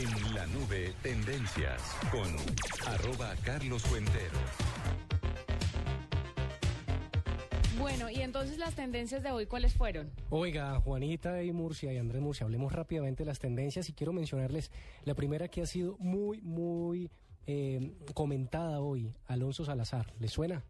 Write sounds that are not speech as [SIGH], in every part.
En la nube, tendencias con arroba Carlos Cuentero. Bueno, y entonces las tendencias de hoy, ¿cuáles fueron? Oiga, Juanita y Murcia y Andrés Murcia, hablemos rápidamente de las tendencias y quiero mencionarles la primera que ha sido muy, muy eh, comentada hoy, Alonso Salazar. ¿Le suena?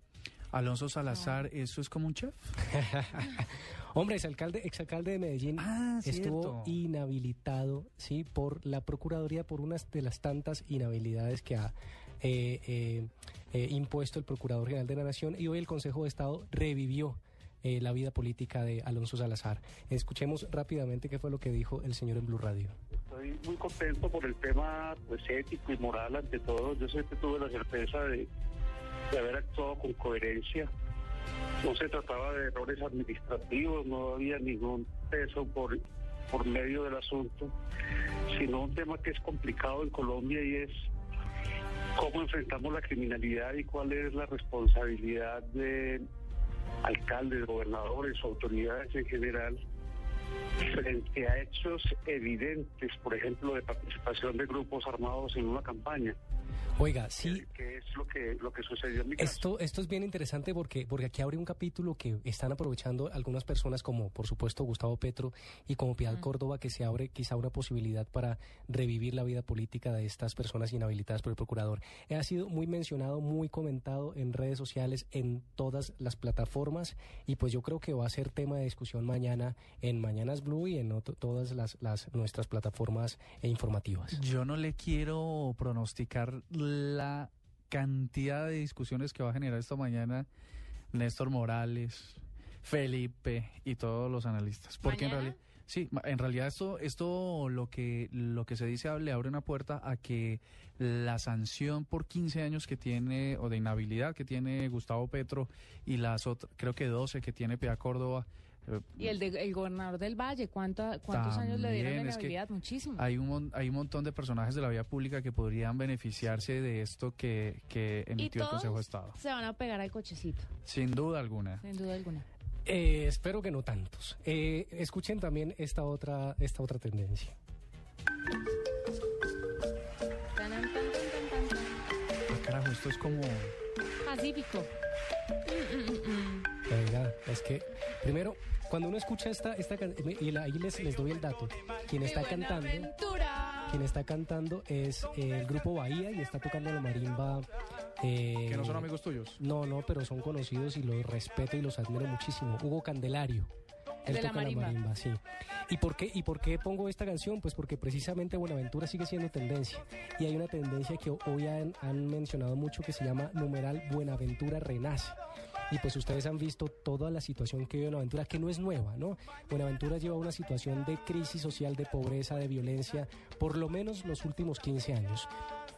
Alonso Salazar, ¿eso es como un chef? [LAUGHS] Hombre, exalcalde, exalcalde de Medellín Ah, estuvo cierto. inhabilitado, sí, por la Procuraduría por unas de las tantas inhabilidades que ha eh, eh, eh, impuesto el Procurador General de la Nación y hoy el Consejo de Estado revivió eh, la vida política de Alonso Salazar. Escuchemos rápidamente qué fue lo que dijo el señor en Blue Radio. Estoy muy contento por el tema pues ético y moral ante todo. Yo siempre tuve la certeza de, de haber actuado con coherencia. No se trataba de errores administrativos, no había ningún peso por, por medio del asunto, sino un tema que es complicado en Colombia y es cómo enfrentamos la criminalidad y cuál es la responsabilidad de alcaldes, gobernadores, autoridades en general frente a hechos evidentes, por ejemplo, de participación de grupos armados en una campaña, Oiga, sí, que es lo que lo que sucedió en mi caso. Esto, esto es bien interesante porque, porque aquí abre un capítulo que están aprovechando algunas personas como por supuesto Gustavo Petro y como Piedad Córdoba que se abre quizá una posibilidad para revivir la vida política de estas personas inhabilitadas por el procurador. Eh, Ha sido muy mencionado, muy comentado en redes sociales, en todas las plataformas y pues yo creo que va a ser tema de discusión mañana en Mañanas Blue y en otro- todas las, las nuestras plataformas eh, informativas. Yo no le quiero pronosticar la cantidad de discusiones que va a generar esta mañana Néstor Morales, Felipe y todos los analistas. Porque en realidad, sí, en realidad esto, esto lo que lo que se dice le abre una puerta a que la sanción por 15 años que tiene o de inhabilidad que tiene Gustavo Petro y las otras, creo que 12 que tiene Pia Córdoba. Y el, de, el gobernador del Valle, ¿cuánta- ¿cuántos años le dieron de inhabilidad? Muchísimo. Hay un, hay un montón de personajes de la vía pública que podrían beneficiarse de esto que, que y emitió el Consejo de Estado. se van a pegar al cochecito, Sin duda alguna. sin duda alguna. Eh, espero que no tantos. Eh, escuchen también esta otra, esta otra tendencia. Ah, carajo, esto es como... Pacífico. Oiga, es que primero, cuando uno escucha esta, esta can- y la- ahí les, les doy el dato. Quien está ¡Qué buena cantando, quien está cantando es eh, el grupo Bahía y está tocando la marimba. eh, Que no son amigos tuyos. No, no, pero son conocidos y los respeto y los admiro muchísimo. Hugo Candelario. El Él de la toca marimba. sí. ¿Y por, qué, ¿Y por qué pongo esta canción? Pues porque precisamente Buenaventura sigue siendo tendencia. Y hay una tendencia que hoy han, han mencionado mucho que se llama numeral Buenaventura Renace. Y pues ustedes han visto toda la situación que vive Buenaventura, que no es nueva, ¿no? Buenaventura lleva una situación de crisis social, de pobreza, de violencia, por lo menos los últimos 15 años.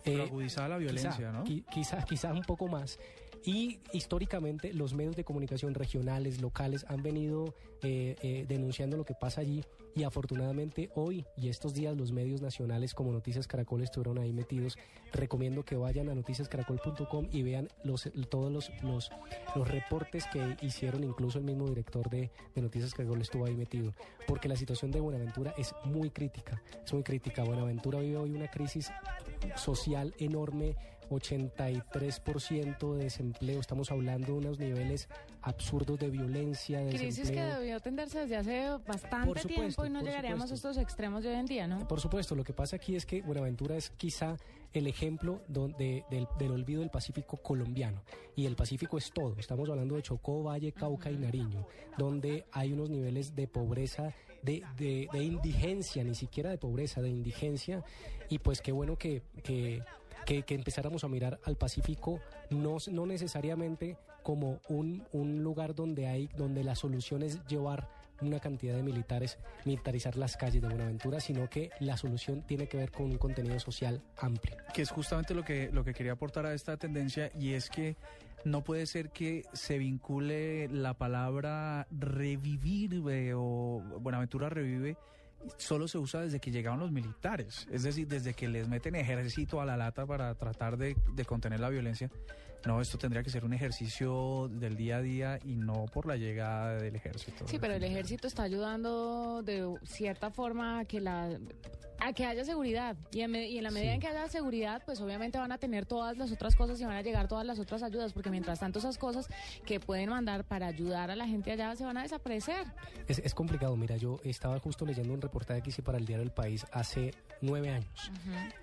Eh, agudizada la violencia, quizá, ¿no? qui- quizá, quizá un poco más. Y históricamente los medios de comunicación regionales, locales, han venido eh, eh, denunciando lo que pasa allí y afortunadamente hoy y estos días los medios nacionales como Noticias Caracol estuvieron ahí metidos. Recomiendo que vayan a noticiascaracol.com y vean los, todos los, los, los reportes que hicieron, incluso el mismo director de, de Noticias Caracol estuvo ahí metido, porque la situación de Buenaventura es muy crítica, es muy crítica. Buenaventura vive hoy una crisis social enorme, 83% de desempleo, estamos hablando de unos niveles absurdos de violencia, de Crisis que debió atenderse desde hace bastante Por supuesto, tiempo y no llegaríamos a estos extremos de hoy en día, ¿no? Por supuesto, lo que pasa aquí es que Buenaventura es quizá el ejemplo donde, del, del olvido del Pacífico colombiano. Y el Pacífico es todo. Estamos hablando de Chocó, Valle, Cauca y Nariño, donde hay unos niveles de pobreza, de, de, de indigencia, ni siquiera de pobreza, de indigencia. Y pues qué bueno que, que, que, empezáramos a mirar al Pacífico no, no necesariamente como un, un lugar donde hay, donde la solución es llevar una cantidad de militares, militarizar las calles de Buenaventura, sino que la solución tiene que ver con un contenido social amplio. que es justamente lo que, lo que quería aportar a esta tendencia y es que no puede ser que se vincule la palabra revivir o Buenaventura revive solo se usa desde que llegaron los militares, es decir, desde que les meten ejército a la lata para tratar de, de contener la violencia. No, esto tendría que ser un ejercicio del día a día y no por la llegada del ejército. Sí, pero el ejército está ayudando de cierta forma a que la a que haya seguridad y en, me- y en la medida Sí. en que haya seguridad pues obviamente van a tener todas las otras cosas y van a llegar todas las otras ayudas porque mientras tanto esas cosas que pueden mandar para ayudar a la gente allá se van a desaparecer Es, es complicado, mira, yo estaba justo leyendo un reportaje que hice para el diario El País hace nueve años.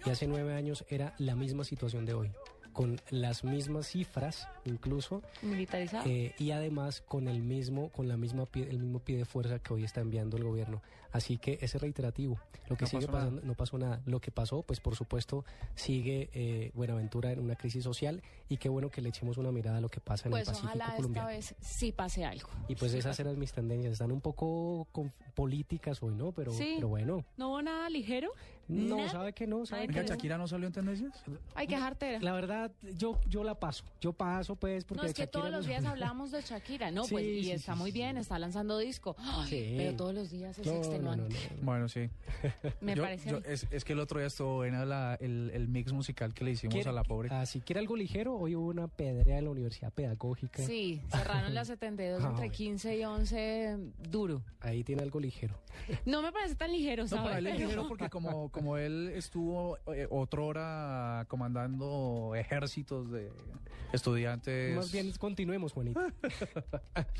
Y hace nueve años era la misma situación de hoy, con las mismas cifras incluso, militarizado eh, y además con el mismo, con la misma pie- el mismo pie de fuerza que hoy está enviando el gobierno. Así que ese reiterativo. Lo que No sigue nada. pasando, no pasó nada. Lo que pasó, pues por supuesto, sigue eh, Buenaventura en una crisis social y qué bueno que le echemos una mirada a lo que pasa en pues el Pacífico ojalá esta colombiano. vez sí pase algo Y pues Sí esas eran mis tendencias. Están un poco con- políticas hoy, ¿no? Pero, Sí. pero bueno. no hubo nada ligero No, Nada. ¿sabe que no? ¿Sabe Ay, que no? Shakira no salió en tendencias. hay que dejarte La verdad, yo, yo la paso. Yo paso, pues, porque no, es que Shakira todos no- los días hablamos de Shakira, no, [LAUGHS] pues, Sí, y sí, está sí, muy sí. bien, está lanzando disco, Ay, Sí. pero todos los días es No, no, no, extenuante. no. Bueno, sí. [LAUGHS] Me Yo- parece. yo- es, es que el otro día estuvo buena la- el, el mix musical que le hicimos ¿Quiere- a la pobre. Ah, si quiere algo ligero, hoy hubo una pedrea en la Universidad Pedagógica. Sí, cerraron las 72 [LAUGHS] entre Ay. 15 y 11 duro. Ahí tiene algo ligero. No me parece tan ligero, No, ¿sabes? para él es Pero- ligero porque como, como él estuvo eh, otrora comandando ejércitos de estudiantes. Más bien, continuemos, Juanita. [LAUGHS]